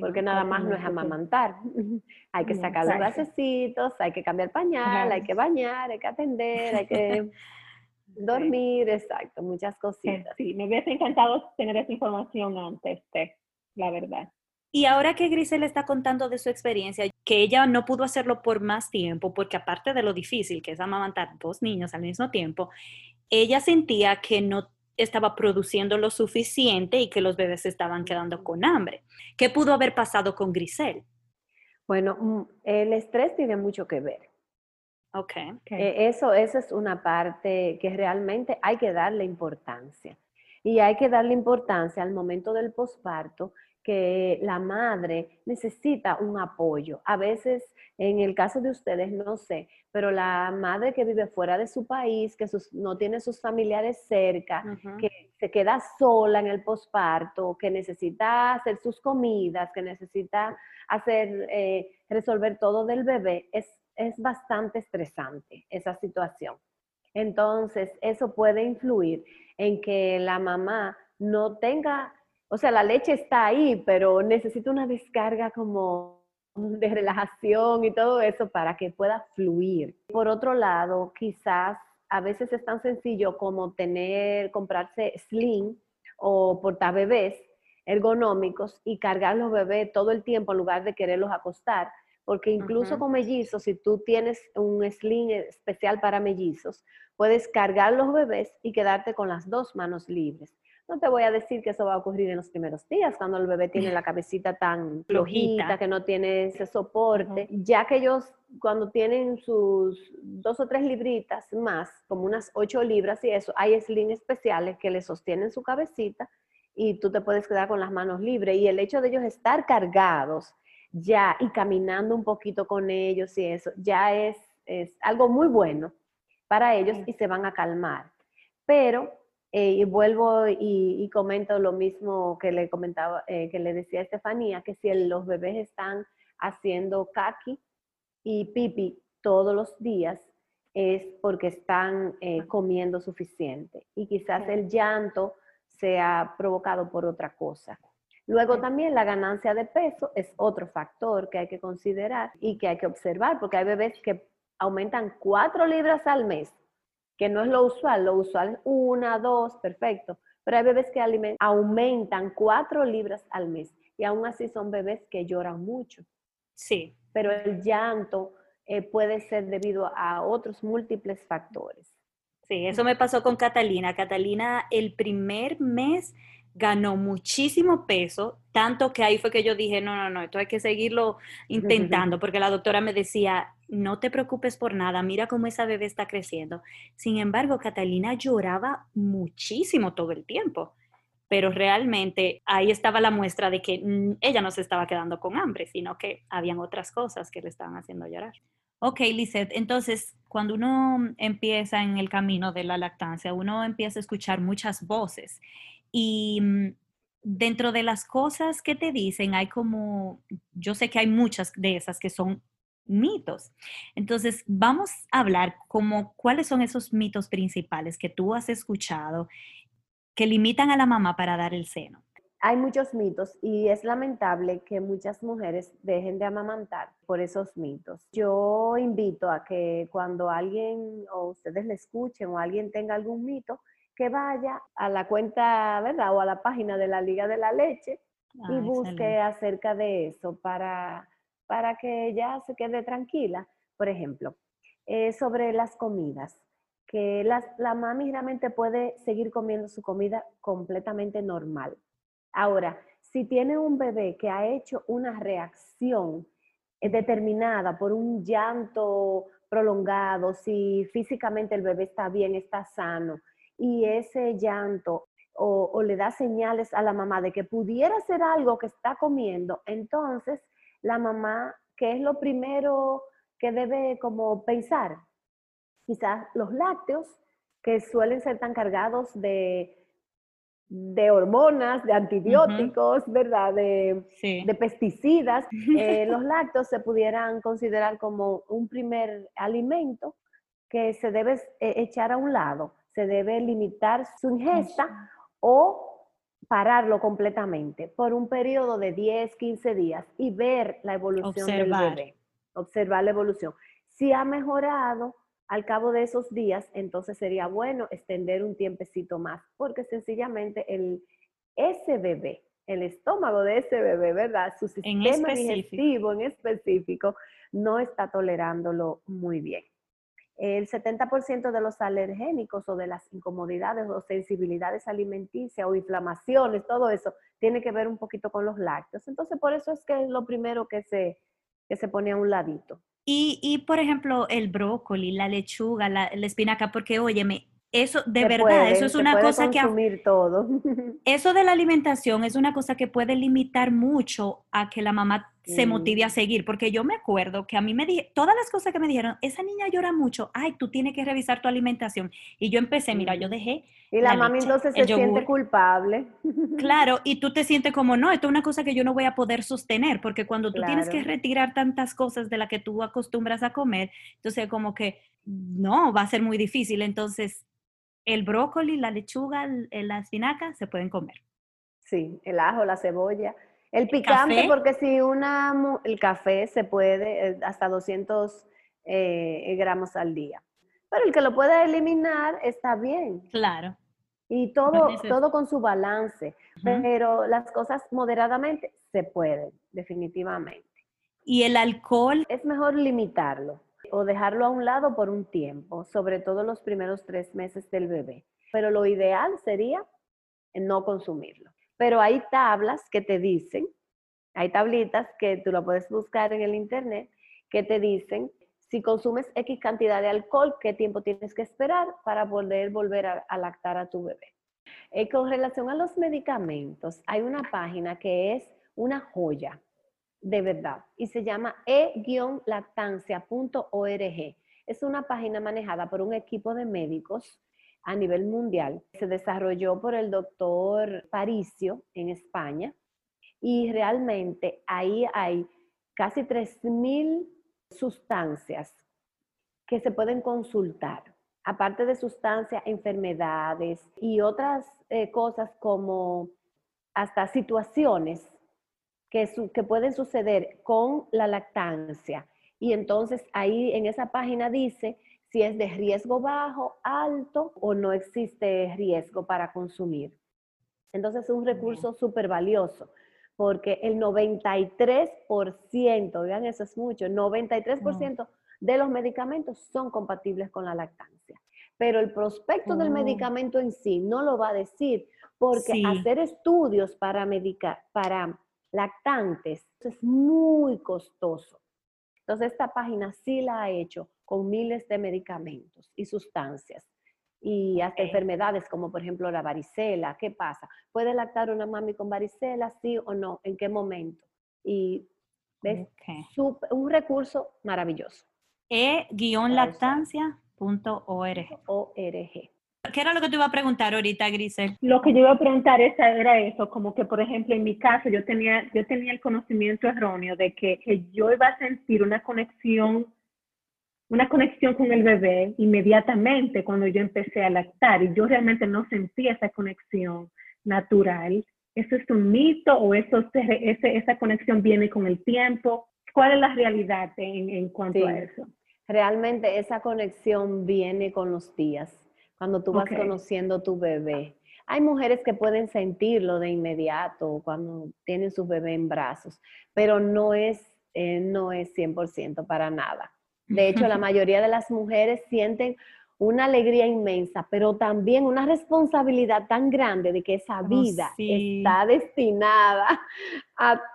porque nada más no es amamantar. hay que sacar los gasecitos, hay que cambiar pañal, hay que bañar, hay que atender, hay que dormir, exacto, muchas cositas. Sí, me hubiese encantado tener esa información antes, la verdad. Y ahora que Grisel está contando de su experiencia, que ella no pudo hacerlo por más tiempo, porque aparte de lo difícil que es amamantar dos niños al mismo tiempo, ella sentía que no estaba produciendo lo suficiente y que los bebés estaban quedando con hambre. ¿Qué pudo haber pasado con Grisel? Bueno, mm, el estrés tiene mucho que ver. Ok. Eh, eso, eso es una parte que realmente hay que darle importancia. Y hay que darle importancia al momento del posparto que la madre necesita un apoyo. A veces, en el caso de ustedes, no sé, pero la madre que vive fuera de su país, que no tiene sus familiares cerca, que se queda sola en el posparto, que necesita hacer sus comidas, que necesita hacer, eh, resolver todo del bebé, es, es bastante estresante esa situación. Entonces, eso puede influir en que la mamá no tenga o sea, la leche está ahí, pero necesita una descarga como de relajación y todo eso para que pueda fluir. Por otro lado, quizás a veces es tan sencillo como tener, comprarse sling o portabebés ergonómicos y cargar los bebés todo el tiempo en lugar de quererlos acostar. Porque incluso con mellizos, si tú tienes un sling especial para mellizos, puedes cargar los bebés y quedarte con las dos manos libres. No te voy a decir que eso va a ocurrir en los primeros días, cuando el bebé tiene la cabecita tan flojita, que no tiene ese soporte, ya que ellos cuando tienen sus dos o tres libritas más, como unas ocho libras y eso, hay sling especiales que le sostienen su cabecita y tú te puedes quedar con las manos libres. Y el hecho de ellos estar cargados ya y caminando un poquito con ellos y eso, ya es, es algo muy bueno para ellos y se van a calmar. Pero eh, y vuelvo y, comento lo mismo que le comentaba, eh, que le decía a Estefanía, que si los bebés están haciendo kaki y pipi todos los días, es porque están eh, comiendo suficiente. Y quizás el llanto sea provocado por otra cosa. Luego también la ganancia de peso es otro factor que hay que considerar y que hay que observar, porque hay bebés que aumentan cuatro libras al mes que no es lo usual, lo usual es una, dos, perfecto, pero hay bebés que aumentan cuatro libras al mes y aún así son bebés que lloran mucho. Sí. Pero el llanto eh, puede ser debido a otros múltiples factores. Sí, eso me pasó con Catalina. Catalina el primer mes ganó muchísimo peso, tanto que ahí fue que yo dije, no, no, no, esto hay que seguirlo intentando, porque la doctora me decía, no te preocupes por nada, mira cómo esa bebé está creciendo. Sin embargo, Catalina lloraba muchísimo todo el tiempo, pero realmente ahí estaba la muestra de que ella no se estaba quedando con hambre, sino que habían otras cosas que le estaban haciendo llorar. Ok, Lizeth, entonces cuando uno empieza en el camino de la lactancia, uno empieza a escuchar muchas voces y mm, dentro de las cosas que te dicen hay como, yo sé que hay muchas de esas que son mitos. Entonces, vamos a hablar como cuáles son esos mitos principales que tú has escuchado que limitan a la mamá para dar el seno. Hay muchos mitos y es lamentable que muchas mujeres dejen de amamantar por esos mitos. Yo invito a que cuando alguien o ustedes le escuchen o alguien tenga algún mito, que vaya a la cuenta, ¿verdad? O a la página de la Liga de la Leche y ah, busque acerca de eso para para que ella se quede tranquila. Por ejemplo, eh, sobre las comidas, que la mami realmente puede seguir comiendo su comida completamente normal. Ahora, si tiene un bebé que ha hecho una reacción eh, determinada por un llanto prolongado, si físicamente el bebé está bien, está sano, y ese llanto o, o, le da señales a la mamá de que pudiera ser algo que está comiendo, entonces la mamá, ¿qué es lo primero que debe como pensar? Quizás los lácteos, que suelen ser tan cargados de, de hormonas, de antibióticos, ¿verdad? De, de pesticidas, eh, los lácteos se pudieran considerar como un primer alimento que se debe eh, echar a un lado, se debe limitar su ingesta o pararlo completamente por un periodo de 10, 15 días y ver la evolución del bebé, observar la evolución. Si ha mejorado, al cabo de esos días, entonces sería bueno extender un tiempecito más, porque sencillamente el, ese bebé, el estómago de ese bebé, ¿verdad? Su sistema digestivo en específico no está tolerándolo muy bien. El 70% de los alergénicos o de las incomodidades o sensibilidades alimenticias o inflamaciones, todo eso, tiene que ver un poquito con los lácteos. Entonces, por eso es que es lo primero que se, que se pone a un ladito. Y, por ejemplo, el brócoli, la lechuga, la, espinaca, porque óyeme, eso de verdad, eso es una cosa que todo. Eso de la alimentación es una cosa que puede limitar mucho a que la mamá se motive a seguir, porque yo me acuerdo que a mí me dije, todas las cosas que me dijeron, esa niña llora mucho, ay, tú tienes que revisar tu alimentación. Y yo empecé, mira, yo dejé. Y la, mami entonces se siente culpable. Claro, y tú te sientes como, no, esto es una cosa que yo no voy a poder sostener, porque cuando tú tienes que retirar tantas cosas de las que tú acostumbras a comer, entonces como que no, va a ser muy difícil. Entonces, el brócoli, la lechuga, la espinaca se pueden comer. Sí, el ajo, la cebolla. El picante, porque si una, el café se puede eh, hasta 200 eh, gramos al día. Pero el que lo pueda eliminar está bien. Claro. Y todo, todo con su balance. Pero las cosas moderadamente se pueden, definitivamente. ¿Y el alcohol? Es mejor limitarlo o dejarlo a un lado por un tiempo, sobre todo los primeros tres meses del bebé. Pero lo ideal sería no consumirlo. Pero hay tablas que te dicen, hay tablitas que tú lo puedes buscar en el internet, que te dicen si consumes X cantidad de alcohol, qué tiempo tienes que esperar para poder volver a, lactar a tu bebé. Eh, con relación a los medicamentos, hay una página que es una joya de verdad y se llama e-lactancia.org. Es una página manejada por un equipo de médicos a nivel mundial. Se desarrolló por el doctor Paricio en España y realmente ahí hay casi 3.000 sustancias que se pueden consultar. Aparte de sustancias, enfermedades y otras eh, cosas como hasta situaciones que, pueden suceder con la lactancia. Y entonces ahí en esa página dice si es de riesgo bajo, alto o no existe riesgo para consumir. Entonces es un recurso súper valioso porque el 93%, vean eso es mucho, el 93% de los medicamentos son compatibles con la lactancia. Pero el prospecto del oh. medicamento en sí no lo va a decir porque hacer estudios para, medicar, para lactantes. es muy costoso. Entonces, esta página sí la ha hecho con miles de medicamentos y sustancias y hasta enfermedades como por ejemplo la varicela. ¿Qué pasa? ¿Puede lactar una mami con varicela, sí o no? ¿En qué momento? Y es un recurso maravilloso. e-lactancia.org. ¿Qué era lo que te iba a preguntar ahorita, Grisel? Lo que yo iba a preguntar era eso, como que, por ejemplo, en mi caso, yo tenía, yo tenía el conocimiento erróneo de que, yo iba a sentir una conexión, una conexión con el bebé inmediatamente cuando yo empecé a lactar y yo realmente no sentía esa conexión natural. ¿Eso es un mito o eso, ese, esa conexión viene con el tiempo? ¿Cuál es la realidad en, en cuanto a eso? Realmente esa conexión viene con los días cuando tú vas conociendo tu bebé. Hay mujeres que pueden sentirlo de inmediato cuando tienen su bebé en brazos, pero no es, eh, no es 100% para nada. De hecho, la mayoría de las mujeres sienten una alegría inmensa, pero también una responsabilidad tan grande de que esa oh, vida está destinada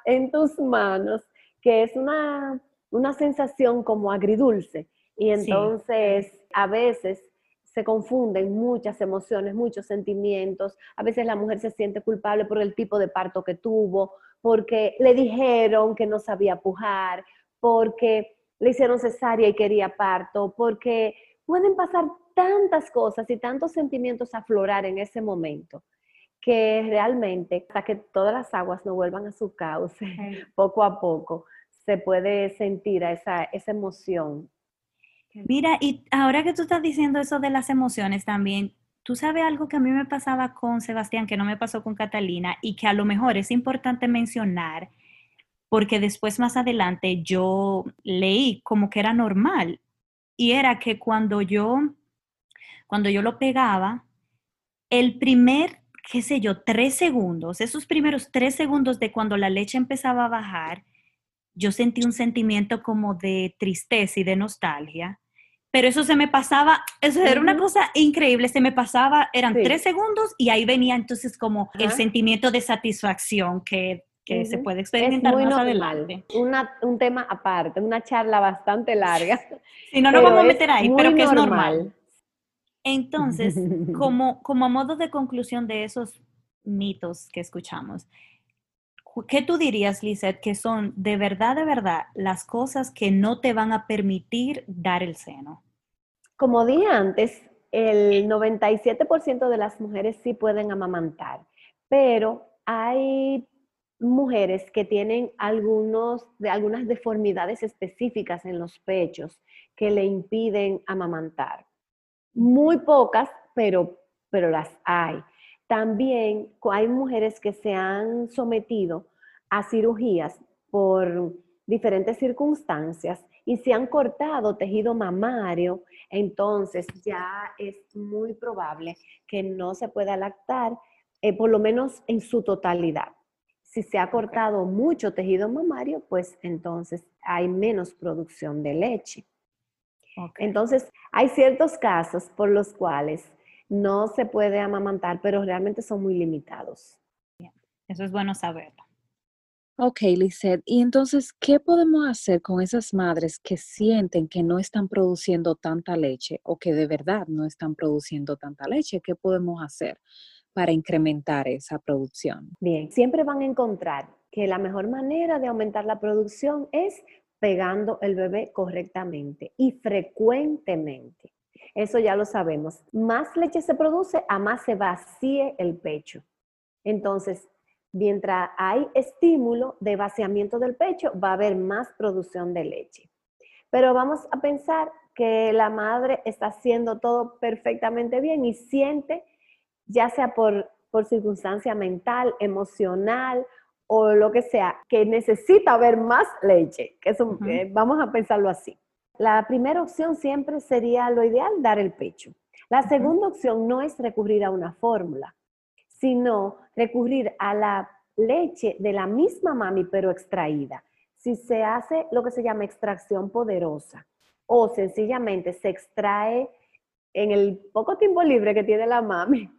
en tus manos, que es una, una sensación como agridulce. Y entonces, a veces se confunden muchas emociones, muchos sentimientos. A veces la mujer se siente culpable por el tipo de parto que tuvo, porque le dijeron que no sabía pujar, porque le hicieron cesárea y quería parto, porque pueden pasar tantas cosas y tantos sentimientos aflorar en ese momento que realmente hasta que todas las aguas no vuelvan a su cauce, poco a poco, se puede sentir esa, esa emoción. Mira, y ahora que tú estás diciendo eso de las emociones también, tú sabes algo que a mí me pasaba con Sebastián, que no me pasó con Catalina, y que a lo mejor es importante mencionar, porque después más adelante yo leí como que era normal, y era que cuando yo, cuando yo lo pegaba, el primer, qué sé yo, tres segundos, esos primeros tres segundos de cuando la leche empezaba a bajar, yo sentí un sentimiento como de tristeza y de nostalgia, pero eso se me pasaba, eso era una cosa increíble, se me pasaba, eran tres segundos y ahí venía entonces como el sentimiento de satisfacción que, se puede experimentar más adelante. un tema aparte, una charla bastante larga. Si no, nos vamos a meter ahí, pero que es normal. Entonces, como, como a modo de conclusión de esos mitos que escuchamos, ¿qué tú dirías, Lizeth, que son de verdad, de verdad, las cosas que no te van a permitir dar el seno? Como dije antes, el 97% de las mujeres sí pueden amamantar, pero hay mujeres que tienen algunos, algunas deformidades específicas en los pechos que le impiden amamantar. Muy pocas, pero, pero las hay. También hay mujeres que se han sometido a cirugías por diferentes circunstancias y se han cortado tejido mamario, entonces ya es muy probable que no se pueda lactar, eh, por lo menos en su totalidad. Si se ha cortado mucho tejido mamario, pues entonces hay menos producción de leche. Entonces, hay ciertos casos por los cuales no se puede amamantar, pero realmente son muy limitados. Eso es bueno saberlo. Ok, Lizeth. Y entonces, ¿qué podemos hacer con esas madres que sienten que no están produciendo tanta leche o que de verdad no están produciendo tanta leche? ¿Qué podemos hacer para incrementar esa producción? Bien, siempre van a encontrar que la mejor manera de aumentar la producción es pegando el bebé correctamente y frecuentemente. Eso ya lo sabemos. Más leche se produce, a más se vacíe el pecho. Entonces, mientras hay estímulo de vaciamiento del pecho, va a haber más producción de leche. Pero vamos a pensar que la madre está haciendo todo perfectamente bien y siente, ya sea por, por circunstancia mental, emocional o lo que sea, que necesita haber más leche. Que eso, eh, vamos a pensarlo así. La primera opción siempre sería lo ideal, dar el pecho. La segunda opción no es recurrir a una fórmula sino recurrir a la leche de la misma mami, pero extraída. Si se hace lo que se llama extracción poderosa o sencillamente se extrae en el poco tiempo libre que tiene la mami,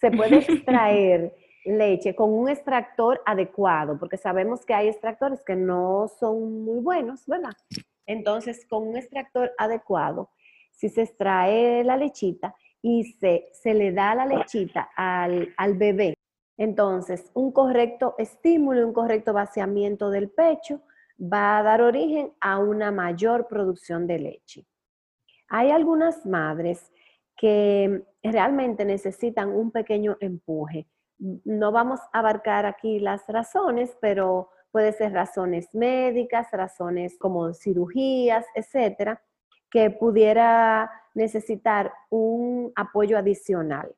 se puede extraer leche con un extractor adecuado, porque sabemos que hay extractores que no son muy buenos, ¿verdad? Entonces, con un extractor adecuado, si se extrae la lechita, y se, se le da la lechita al, al bebé. Entonces, un correcto estímulo y un correcto vaciamiento del pecho va a dar origen a una mayor producción de leche. Hay algunas madres que realmente necesitan un pequeño empuje. No vamos a abarcar aquí las razones, pero puede ser razones médicas, razones como cirugías, etcétera, que pudiera necesitar un apoyo adicional.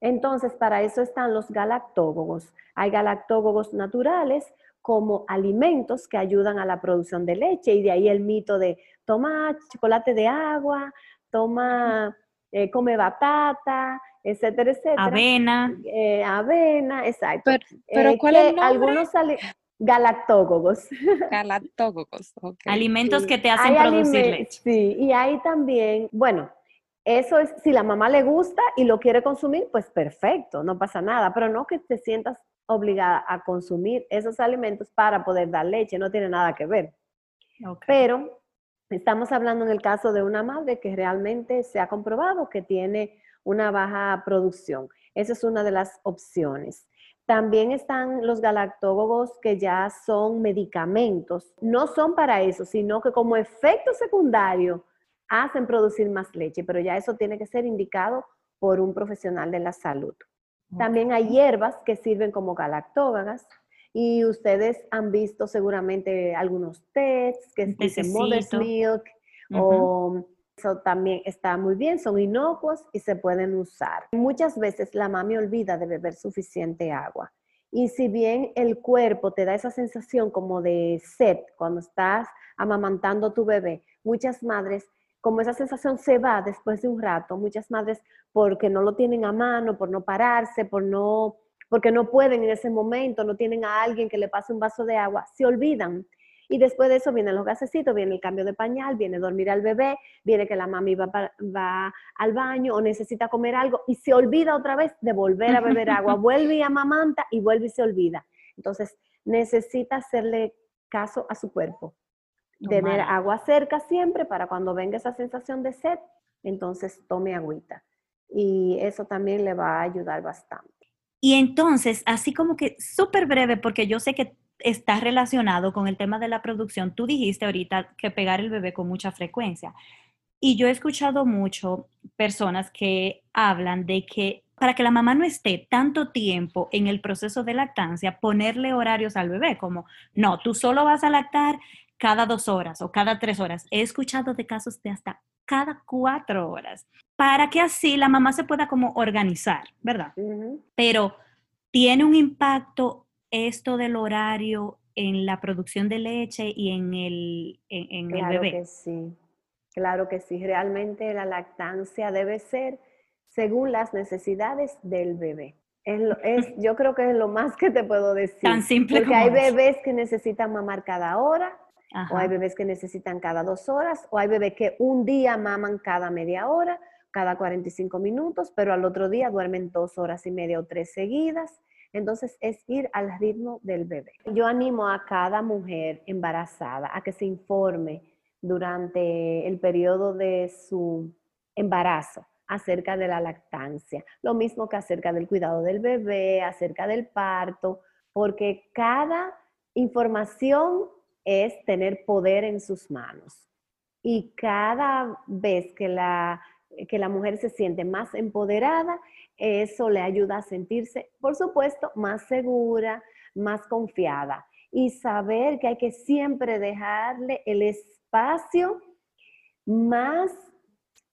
Entonces, para eso están los galactógogos. Hay galactógogos naturales como alimentos que ayudan a la producción de leche y de ahí el mito de toma chocolate de agua, toma, eh, come batata, etcétera, etcétera. Avena. Eh, avena, exacto. Pero, eh, ¿cuál es el nombre? Algunos Galactógogos. Galactógogos, ok. Alimentos que te hacen producir leche. Sí, y hay también, bueno, eso es, si la mamá le gusta y lo quiere consumir, pues perfecto, no pasa nada, pero no que te sientas obligada a consumir esos alimentos para poder dar leche, no tiene nada que ver. Pero estamos hablando en el caso de una madre que realmente se ha comprobado que tiene una baja producción. Esa es una de las opciones. También están los galactógogos que ya son medicamentos. No son para eso, sino que como efecto secundario hacen producir más leche, pero ya eso tiene que ser indicado por un profesional de la salud. También hay hierbas que sirven como galactógagas. Y ustedes han visto seguramente algunos tés que dicen Mother's Milk o eso también está muy bien, son inocuos y se pueden usar. Muchas veces la mami olvida de beber suficiente agua. Y si bien el cuerpo te da esa sensación como de sed cuando estás amamantando a tu bebé, muchas madres, como esa sensación se va después de un rato, muchas madres porque no lo tienen a mano, por no pararse, por no, porque no pueden en ese momento, no tienen a alguien que le pase un vaso de agua, se olvidan y después de eso vienen los gasecitos, viene el cambio de pañal, viene dormir al bebé, viene que la mami va, va al baño o necesita comer algo y se olvida otra vez de volver a beber agua. Vuelve y amamanta y vuelve y se olvida. Entonces, necesita hacerle caso a su cuerpo. Tener agua cerca siempre para cuando venga esa sensación de sed, entonces tome agüita. Y eso también le va a ayudar bastante. Y entonces, así como que súper breve, porque yo sé que está relacionado con el tema de la producción. Tú dijiste ahorita que pegar el bebé con mucha frecuencia. Y yo he escuchado mucho personas que hablan de que para que la mamá no esté tanto tiempo en el proceso de lactancia, ponerle horarios al bebé, como, no, tú solo vas a lactar cada dos horas o cada tres horas. He escuchado de casos de hasta cada cuatro horas, para que así la mamá se pueda como organizar, ¿verdad? Pero tiene un impacto esto del horario en la producción de leche y en el, en, claro el bebé? Que sí, claro que sí. Realmente la lactancia debe ser según las necesidades del bebé. Es, es yo creo que es lo más que te puedo decir. Tan simple Porque hay bebés que necesitan mamar cada hora, o hay bebés que necesitan cada dos horas, o hay bebés que un día maman cada media hora, cada 45 minutos, pero al otro día duermen dos horas y media o tres seguidas. Entonces es ir al ritmo del bebé. Yo animo a cada mujer embarazada a que se informe durante el periodo de su embarazo acerca de la lactancia, lo mismo que acerca del cuidado del bebé, acerca del parto, porque cada información es tener poder en sus manos. Y cada vez que la, que la mujer se siente más empoderada, eso le ayuda a sentirse, por supuesto, más segura, más confiada y saber que hay que siempre dejarle el espacio más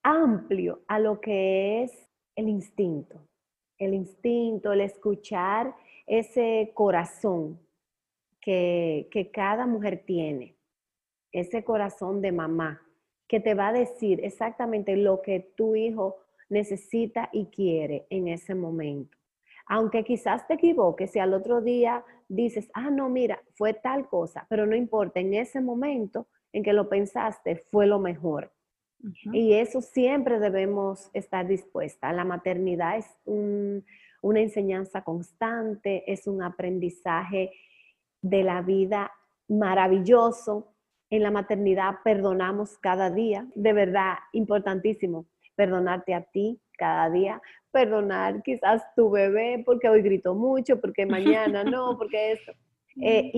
amplio a lo que es el instinto. El instinto, el escuchar ese corazón que, que cada mujer tiene, ese corazón de mamá, que te va a decir exactamente lo que tu hijo necesita y quiere en ese momento. Aunque quizás te equivoques y al otro día dices, ah, no, mira, fue tal cosa, pero no importa, en ese momento en que lo pensaste fue lo mejor. Y eso siempre debemos estar dispuesta. La maternidad es una enseñanza constante, es un aprendizaje de la vida maravilloso. En la maternidad perdonamos cada día, de verdad, importantísimo perdonarte a ti cada día, perdonar quizás tu bebé porque hoy gritó mucho, porque mañana no, porque eso. Eh,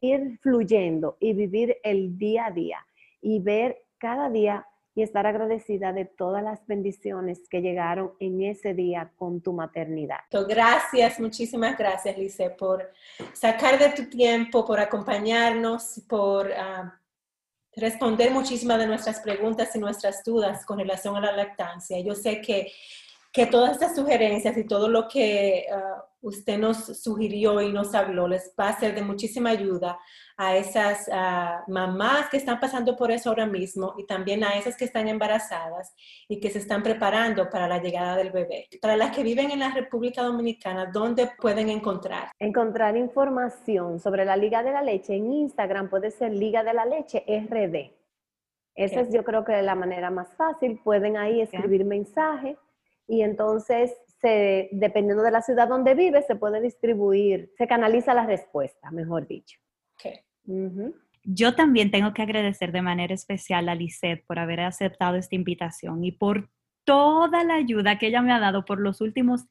ir, fluyendo y vivir el día a día y ver cada día y estar agradecida de todas las bendiciones que llegaron en ese día con tu maternidad. Gracias, muchísimas gracias, Lice, por sacar de tu tiempo, por acompañarnos, por ah, responder muchísimas de nuestras preguntas y nuestras dudas con relación a la lactancia. Yo sé que, que todas estas sugerencias y todo lo que ah, usted nos sugirió y nos habló les va a ser de muchísima ayuda a esas ah, mamás que están pasando por eso ahora mismo y también a esas que están embarazadas y que se están preparando para la llegada del bebé. Para las que viven en la República Dominicana, ¿dónde pueden encontrar? Encontrar información sobre la Liga de la Leche en Instagram puede ser Liga de la Leche RD. Esa es yo creo que la manera más fácil. Pueden ahí escribir mensaje y entonces se, dependiendo de la ciudad donde vive, se puede distribuir, se canaliza la respuesta, mejor dicho. Yo también tengo que agradecer de manera especial a Lisette por haber aceptado esta invitación y por toda la ayuda que ella me ha dado por los últimos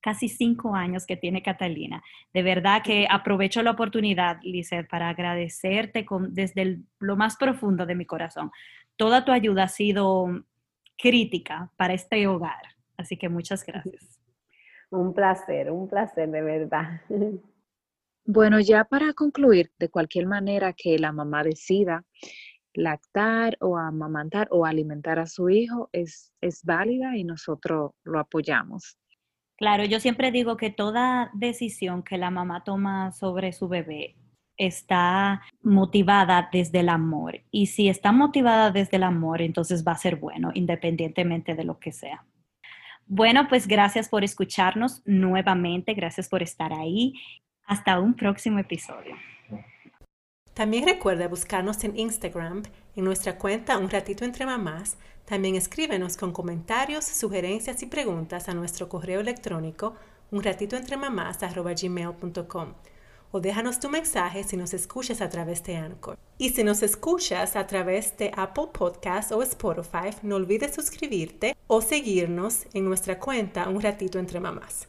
casi cinco años que tiene Catalina. De verdad que aprovecho la oportunidad, Lisette, para agradecerte desde lo más profundo de mi corazón. Toda tu ayuda ha sido crítica para este hogar. Así que muchas gracias. Un placer, un placer de verdad. Bueno, ya para concluir, de cualquier manera que la mamá decida lactar o amamantar o alimentar a su hijo es, es válida y nosotros lo apoyamos. Claro, yo siempre digo que toda decisión que la mamá toma sobre su bebé está motivada desde el amor. Y si está motivada desde el amor, entonces va a ser bueno, independientemente de lo que sea. Bueno, pues gracias por escucharnos nuevamente, gracias por estar ahí. Hasta un próximo episodio. También recuerda buscarnos en Instagram, en nuestra cuenta Un Ratito Entre Mamás. También escríbenos con comentarios, sugerencias y preguntas a nuestro correo electrónico unratitoentremamás.gmail.com o déjanos tu mensaje si nos escuchas a través de Anchor. Y si nos escuchas a través de Apple Podcast o Spotify, no olvides suscribirte o seguirnos en nuestra cuenta Un Ratito Entre Mamás.